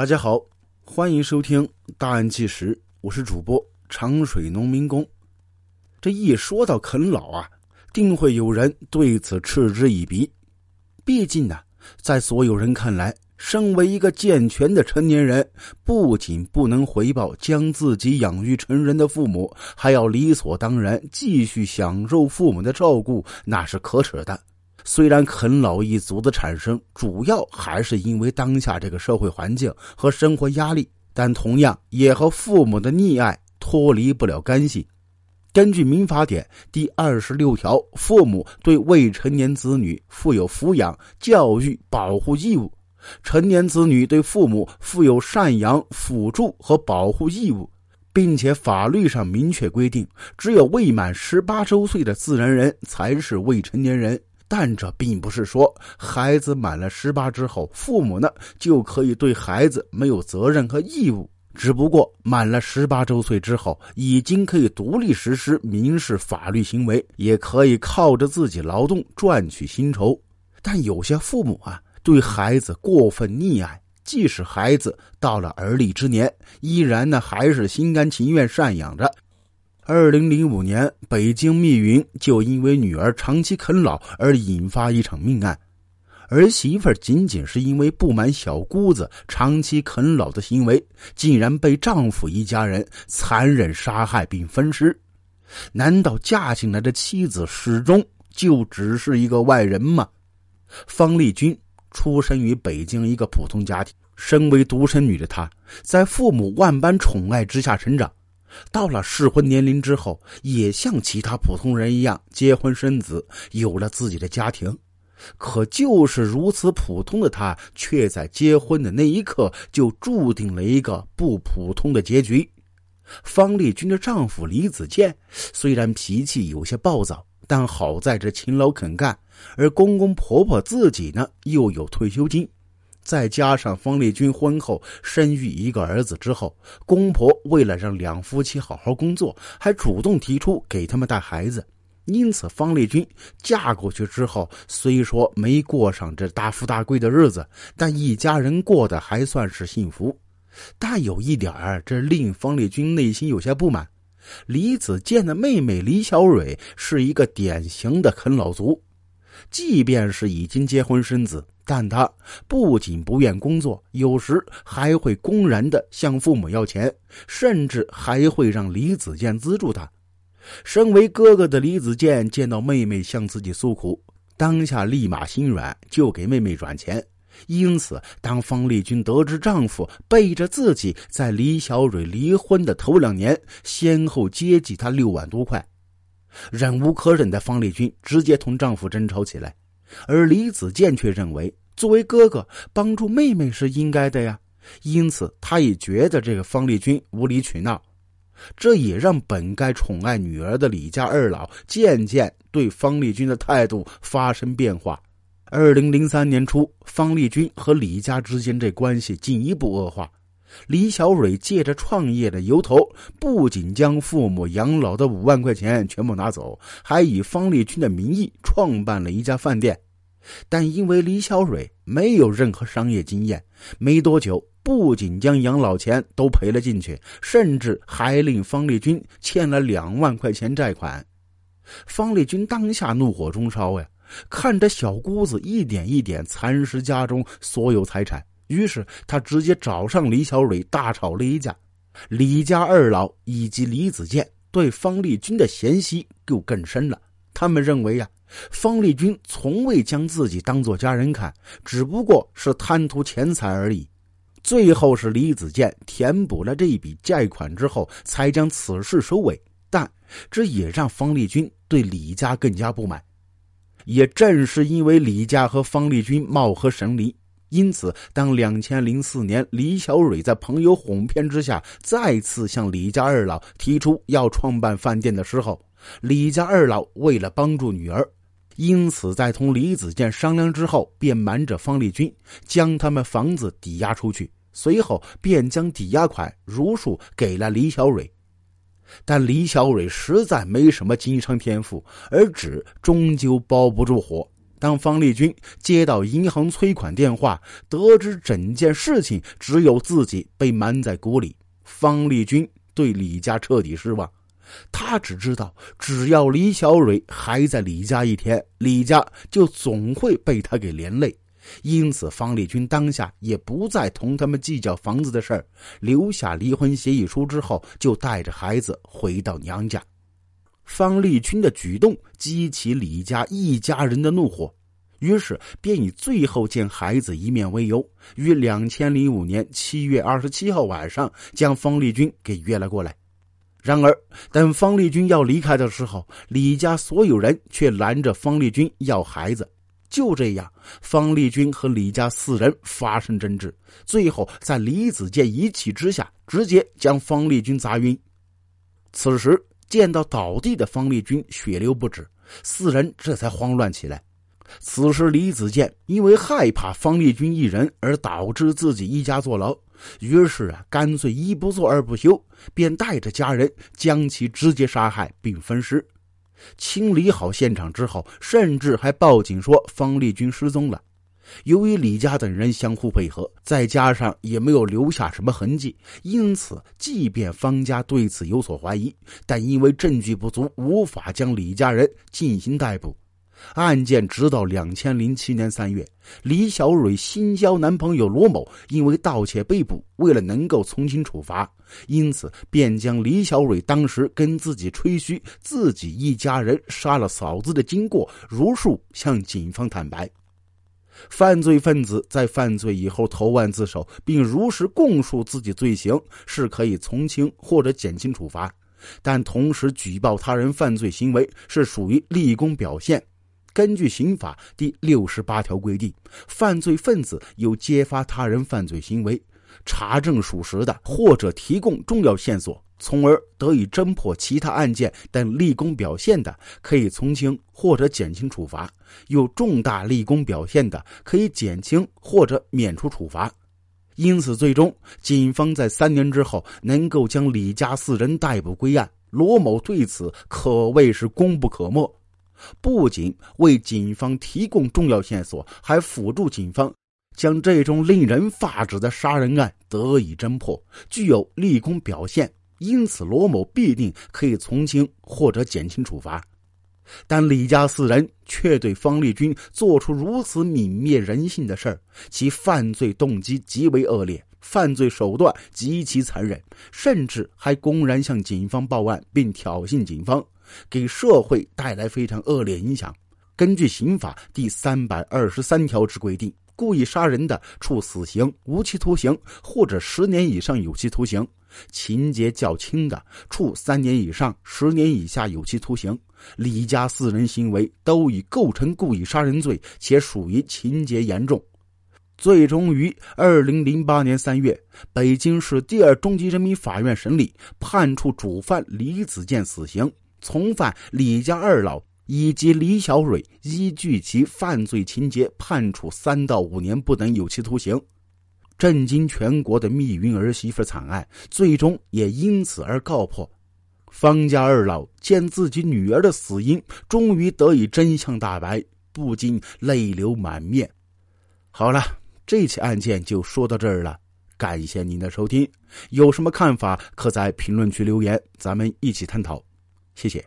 大家好，欢迎收听《大案纪实》，我是主播长水农民工。这一说到啃老啊，定会有人对此嗤之以鼻。毕竟呢，在所有人看来，身为一个健全的成年人，不仅不能回报将自己养育成人的父母，还要理所当然继续享受父母的照顾，那是可耻的。虽然啃老一族的产生主要还是因为当下这个社会环境和生活压力，但同样也和父母的溺爱脱离不了干系。根据《民法典》第二十六条，父母对未成年子女负有抚养、教育、保护义务；成年子女对父母负有赡养、辅助和保护义务，并且法律上明确规定，只有未满十八周岁的自然人才是未成年人。但这并不是说孩子满了十八之后，父母呢就可以对孩子没有责任和义务。只不过满了十八周岁之后，已经可以独立实施民事法律行为，也可以靠着自己劳动赚取薪酬。但有些父母啊，对孩子过分溺爱，即使孩子到了而立之年，依然呢还是心甘情愿赡养着。二零零五年，北京密云就因为女儿长期啃老而引发一场命案，儿媳妇仅仅是因为不满小姑子长期啃老的行为，竟然被丈夫一家人残忍杀害并分尸。难道嫁进来的妻子始终就只是一个外人吗？方丽君出生于北京一个普通家庭，身为独生女的她，在父母万般宠爱之下成长。到了适婚年龄之后，也像其他普通人一样结婚生子，有了自己的家庭。可就是如此普通的她，却在结婚的那一刻就注定了一个不普通的结局。方丽君的丈夫李子健虽然脾气有些暴躁，但好在这勤劳肯干，而公公婆婆自己呢又有退休金。再加上方丽君婚后生育一个儿子之后，公婆为了让两夫妻好好工作，还主动提出给他们带孩子。因此，方丽君嫁过去之后，虽说没过上这大富大贵的日子，但一家人过得还算是幸福。但有一点儿，这令方丽君内心有些不满：李子健的妹妹李小蕊是一个典型的啃老族。即便是已经结婚生子，但他不仅不愿工作，有时还会公然的向父母要钱，甚至还会让李子健资助他。身为哥哥的李子健见到妹妹向自己诉苦，当下立马心软，就给妹妹转钱。因此，当方丽君得知丈夫背着自己在李小蕊离婚的头两年，先后接济她六万多块。忍无可忍的方丽君直接同丈夫争吵起来，而李子健却认为，作为哥哥帮助妹妹是应该的呀，因此他也觉得这个方丽君无理取闹，这也让本该宠爱女儿的李家二老渐渐对方丽君的态度发生变化。二零零三年初，方丽君和李家之间这关系进一步恶化。李小蕊借着创业的由头，不仅将父母养老的五万块钱全部拿走，还以方丽君的名义创办了一家饭店。但因为李小蕊没有任何商业经验，没多久不仅将养老钱都赔了进去，甚至还令方丽君欠了两万块钱债款。方丽君当下怒火中烧呀，看着小姑子一点一点蚕食家中所有财产。于是他直接找上李小蕊，大吵了一架。李家二老以及李子健对方丽君的嫌隙就更深了。他们认为呀，方丽君从未将自己当做家人看，只不过是贪图钱财而已。最后是李子健填补了这一笔债款之后，才将此事收尾。但这也让方丽君对李家更加不满。也正是因为李家和方丽君貌合神离。因此，当两千零四年李小蕊在朋友哄骗之下再次向李家二老提出要创办饭店的时候，李家二老为了帮助女儿，因此在同李子健商量之后，便瞒着方丽君将他们房子抵押出去，随后便将抵押款如数给了李小蕊。但李小蕊实在没什么经商天赋，而纸终究包不住火。当方丽君接到银行催款电话，得知整件事情只有自己被瞒在鼓里，方丽君对李家彻底失望。他只知道，只要李小蕊还在李家一天，李家就总会被他给连累。因此，方丽君当下也不再同他们计较房子的事儿，留下离婚协议书之后，就带着孩子回到娘家。方丽君的举动激起李家一家人的怒火，于是便以最后见孩子一面为由，于两千零五年七月二十七号晚上将方丽君给约了过来。然而，等方丽君要离开的时候，李家所有人却拦着方丽君要孩子。就这样，方丽君和李家四人发生争执，最后在李子健一气之下，直接将方丽君砸晕。此时。见到倒地的方丽君，血流不止，四人这才慌乱起来。此时，李子健因为害怕方丽君一人而导致自己一家坐牢，于是啊，干脆一不做二不休，便带着家人将其直接杀害并分尸。清理好现场之后，甚至还报警说方丽君失踪了。由于李家等人相互配合，再加上也没有留下什么痕迹，因此即便方家对此有所怀疑，但因为证据不足，无法将李家人进行逮捕。案件直到两千零七年三月，李小蕊新交男朋友罗某因为盗窃被捕。为了能够从轻处罚，因此便将李小蕊当时跟自己吹嘘自己一家人杀了嫂子的经过如数向警方坦白。犯罪分子在犯罪以后投案自首，并如实供述自己罪行，是可以从轻或者减轻处罚；但同时举报他人犯罪行为是属于立功表现。根据刑法第六十八条规定，犯罪分子有揭发他人犯罪行为、查证属实的，或者提供重要线索。从而得以侦破其他案件等立功表现的，可以从轻或者减轻处罚；有重大立功表现的，可以减轻或者免除处罚。因此，最终警方在三年之后能够将李家四人逮捕归案。罗某对此可谓是功不可没，不仅为警方提供重要线索，还辅助警方将这种令人发指的杀人案得以侦破，具有立功表现。因此，罗某必定可以从轻或者减轻处罚，但李家四人却对方丽君做出如此泯灭人性的事儿，其犯罪动机极为恶劣，犯罪手段极其残忍，甚至还公然向警方报案并挑衅警方，给社会带来非常恶劣影响。根据刑法第三百二十三条之规定。故意杀人的，处死刑、无期徒刑或者十年以上有期徒刑；情节较轻的，处三年以上十年以下有期徒刑。李家四人行为都已构成故意杀人罪，且属于情节严重。最终于二零零八年三月，北京市第二中级人民法院审理，判处主犯李子健死刑，从犯李家二老。以及李小蕊依据其犯罪情节判处三到五年不等有期徒刑，震惊全国的密云儿媳妇惨案最终也因此而告破。方家二老见自己女儿的死因终于得以真相大白，不禁泪流满面。好了，这起案件就说到这儿了，感谢您的收听，有什么看法可在评论区留言，咱们一起探讨，谢谢。